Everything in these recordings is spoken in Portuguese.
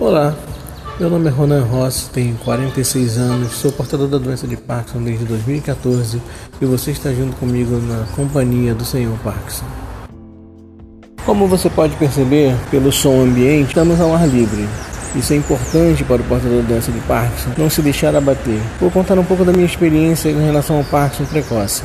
Olá, meu nome é Ronan Rossi, tenho 46 anos, sou portador da doença de Parkinson desde 2014 e você está junto comigo na companhia do Senhor Parkinson. Como você pode perceber pelo som ambiente, estamos ao ar livre. Isso é importante para o portador da doença de Parkinson não se deixar abater. Vou contar um pouco da minha experiência em relação ao Parkinson precoce.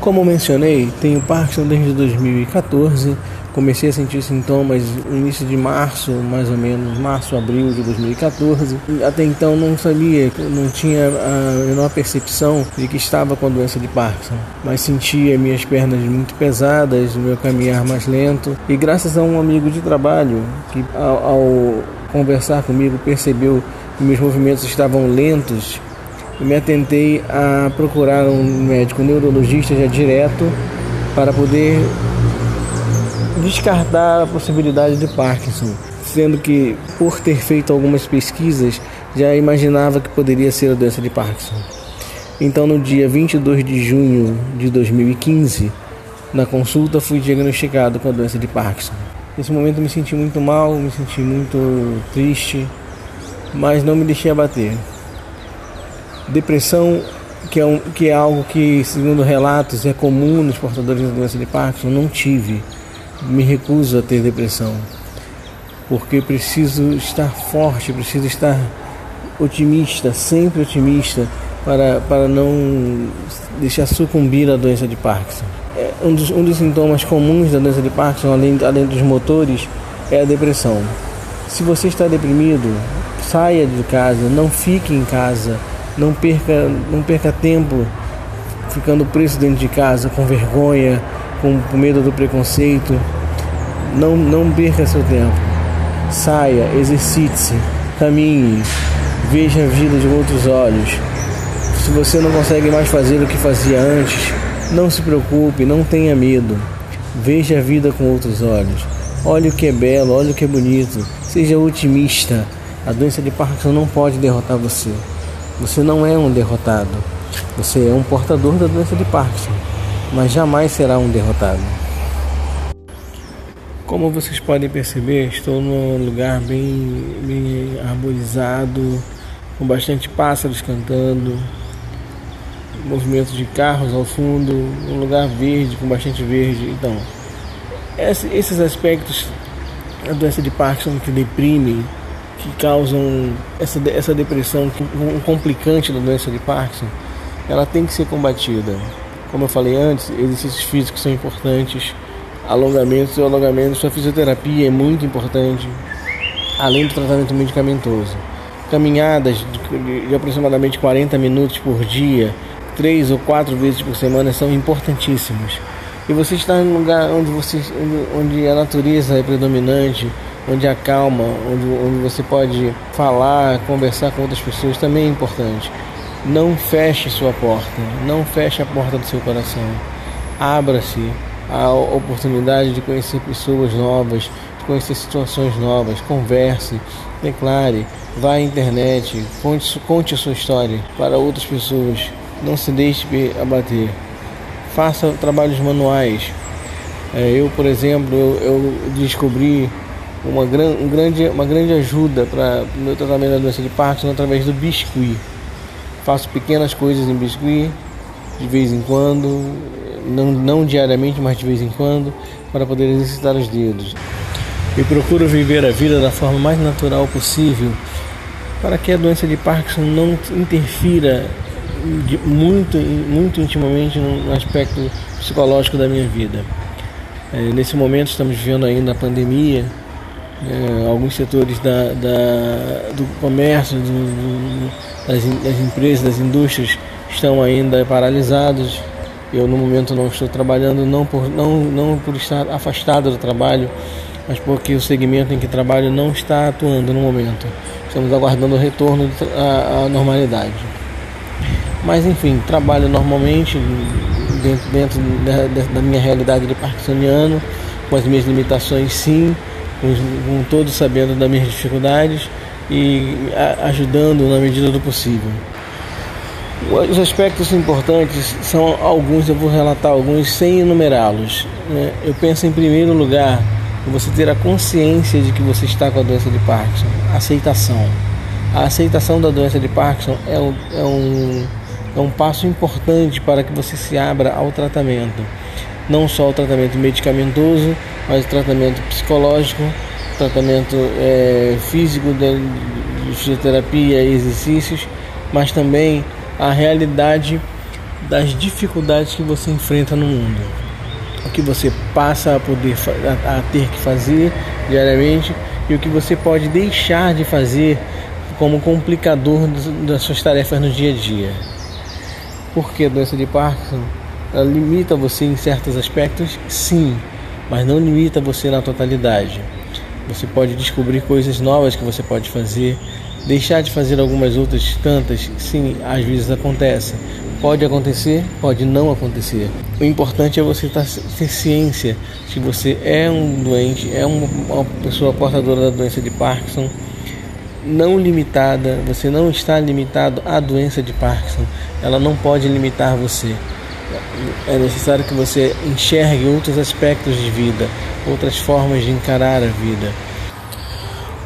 Como mencionei, tenho Parkinson desde 2014 Comecei a sentir sintomas no início de março, mais ou menos, março, abril de 2014. Até então não sabia, não tinha a menor percepção de que estava com a doença de Parkinson, mas sentia minhas pernas muito pesadas, meu caminhar mais lento. E graças a um amigo de trabalho que, ao, ao conversar comigo, percebeu que meus movimentos estavam lentos, me atentei a procurar um médico neurologista já direto para poder descartar a possibilidade de Parkinson, sendo que, por ter feito algumas pesquisas, já imaginava que poderia ser a doença de Parkinson. Então, no dia 22 de junho de 2015, na consulta, fui diagnosticado com a doença de Parkinson. Nesse momento, me senti muito mal, me senti muito triste, mas não me deixei abater. Depressão, que é, um, que é algo que, segundo relatos, é comum nos portadores da doença de Parkinson, não tive me recuso a ter depressão, porque preciso estar forte, preciso estar otimista, sempre otimista, para, para não deixar sucumbir à doença de Parkinson. É, um, dos, um dos sintomas comuns da doença de Parkinson, além, além dos motores, é a depressão. Se você está deprimido, saia de casa, não fique em casa, não perca, não perca tempo ficando preso dentro de casa com vergonha, com, com medo do preconceito. Não, não perca seu tempo. Saia, exercite-se, caminhe, veja a vida de outros olhos. Se você não consegue mais fazer o que fazia antes, não se preocupe, não tenha medo. Veja a vida com outros olhos. Olhe o que é belo, olhe o que é bonito. Seja otimista. A doença de Parkinson não pode derrotar você. Você não é um derrotado. Você é um portador da doença de Parkinson mas jamais será um derrotado. Como vocês podem perceber, estou num lugar bem, bem arborizado, com bastante pássaros cantando, movimentos de carros ao fundo, um lugar verde, com bastante verde. Então, esses aspectos da doença de Parkinson que deprimem, que causam essa, essa depressão, um complicante da doença de Parkinson, ela tem que ser combatida. Como eu falei antes, exercícios físicos são importantes, alongamentos e alongamentos, a fisioterapia é muito importante, além do tratamento medicamentoso. Caminhadas de, de aproximadamente 40 minutos por dia, três ou quatro vezes por semana são importantíssimos. E você está em um lugar onde, você, onde a natureza é predominante, onde a calma, onde, onde você pode falar, conversar com outras pessoas, também é importante. Não feche sua porta, não feche a porta do seu coração. Abra-se a oportunidade de conhecer pessoas novas, de conhecer situações novas. Converse, declare, vá à internet, conte, conte a sua história para outras pessoas. Não se deixe abater. Faça trabalhos manuais. É, eu, por exemplo, eu, descobri uma, gran, um grande, uma grande ajuda para o meu tratamento da doença de Parkinson através do biscuit. Faço pequenas coisas em biscuit, de vez em quando, não, não diariamente, mas de vez em quando, para poder exercitar os dedos. E procuro viver a vida da forma mais natural possível, para que a doença de Parkinson não interfira de, muito, muito intimamente no aspecto psicológico da minha vida. É, nesse momento estamos vivendo ainda a pandemia, é, alguns setores da, da do comércio, do, do das, das empresas, das indústrias estão ainda paralisados. Eu no momento não estou trabalhando não por, não, não por estar afastado do trabalho, mas porque o segmento em que trabalho não está atuando no momento. Estamos aguardando o retorno à, normalidade. Mas enfim, trabalho normalmente dentro, dentro da, da, minha realidade de parkinsoniano, com as minhas limitações sim, com, com todos sabendo das minhas dificuldades e ajudando na medida do possível. Os aspectos importantes são alguns, eu vou relatar alguns sem enumerá-los. Né? Eu penso em primeiro lugar você ter a consciência de que você está com a doença de Parkinson. Aceitação. A aceitação da doença de Parkinson é um, é um, é um passo importante para que você se abra ao tratamento. Não só o tratamento medicamentoso, mas o tratamento psicológico, tratamento é, físico de, de fisioterapia e exercícios, mas também a realidade das dificuldades que você enfrenta no mundo, o que você passa a poder a, a ter que fazer diariamente e o que você pode deixar de fazer como complicador das suas tarefas no dia a dia. Porque a doença de Parkinson limita você em certos aspectos, sim, mas não limita você na totalidade. Você pode descobrir coisas novas que você pode fazer, deixar de fazer algumas outras tantas, sim, às vezes acontece. Pode acontecer, pode não acontecer. O importante é você ter ciência que você é um doente, é uma pessoa portadora da doença de Parkinson, não limitada, você não está limitado à doença de Parkinson, ela não pode limitar você. É necessário que você enxergue outros aspectos de vida, outras formas de encarar a vida.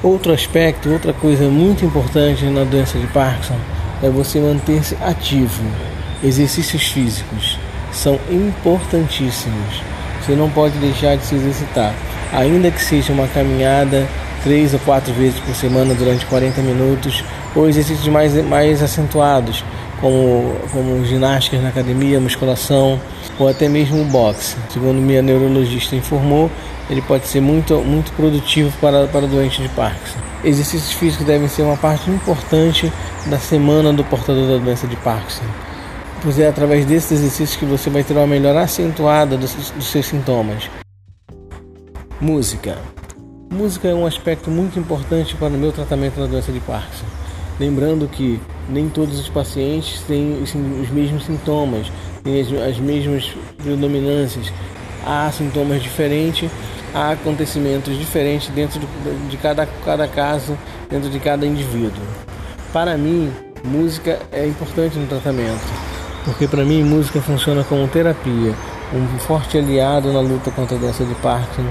Outro aspecto, outra coisa muito importante na doença de Parkinson é você manter-se ativo. Exercícios físicos são importantíssimos. Você não pode deixar de se exercitar, ainda que seja uma caminhada três ou quatro vezes por semana durante 40 minutos, ou exercícios mais, mais acentuados, como, como ginásticas na academia, musculação ou até mesmo o boxe. Segundo minha neurologista informou, ele pode ser muito, muito produtivo para, para doente de Parkinson. Exercícios físicos devem ser uma parte importante da semana do portador da doença de Parkinson, pois é através desses exercícios que você vai ter uma melhora acentuada dos, dos seus sintomas. Música. Música é um aspecto muito importante para o meu tratamento da doença de Parkinson. Lembrando que nem todos os pacientes têm os mesmos sintomas, as, as mesmas predominâncias. Há sintomas diferentes, há acontecimentos diferentes dentro de, de cada, cada caso, dentro de cada indivíduo. Para mim, música é importante no tratamento, porque para mim música funciona como terapia, um forte aliado na luta contra a doença de Parkinson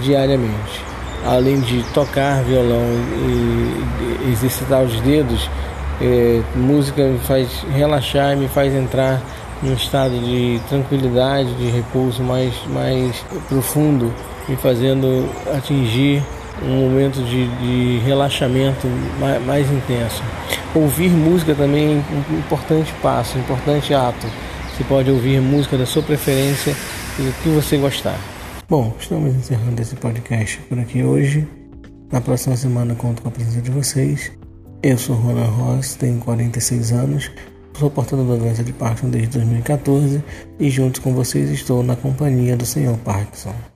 diariamente além de tocar violão e exercitar os dedos, é, música me faz relaxar e me faz entrar num estado de tranquilidade, de repouso mais, mais profundo, me fazendo atingir um momento de, de relaxamento mais, mais, intenso. Ouvir música também é um importante passo, um importante ato. Você pode ouvir música da sua preferência e do que você gostar. Bom, estamos encerrando esse podcast por aqui hoje. Na próxima semana conto com a presença de vocês. Eu sou Ronan Ross, tenho 46 anos, sou portador da doença de Parkinson desde 2014 e junto com vocês estou na companhia do Senhor Parkinson.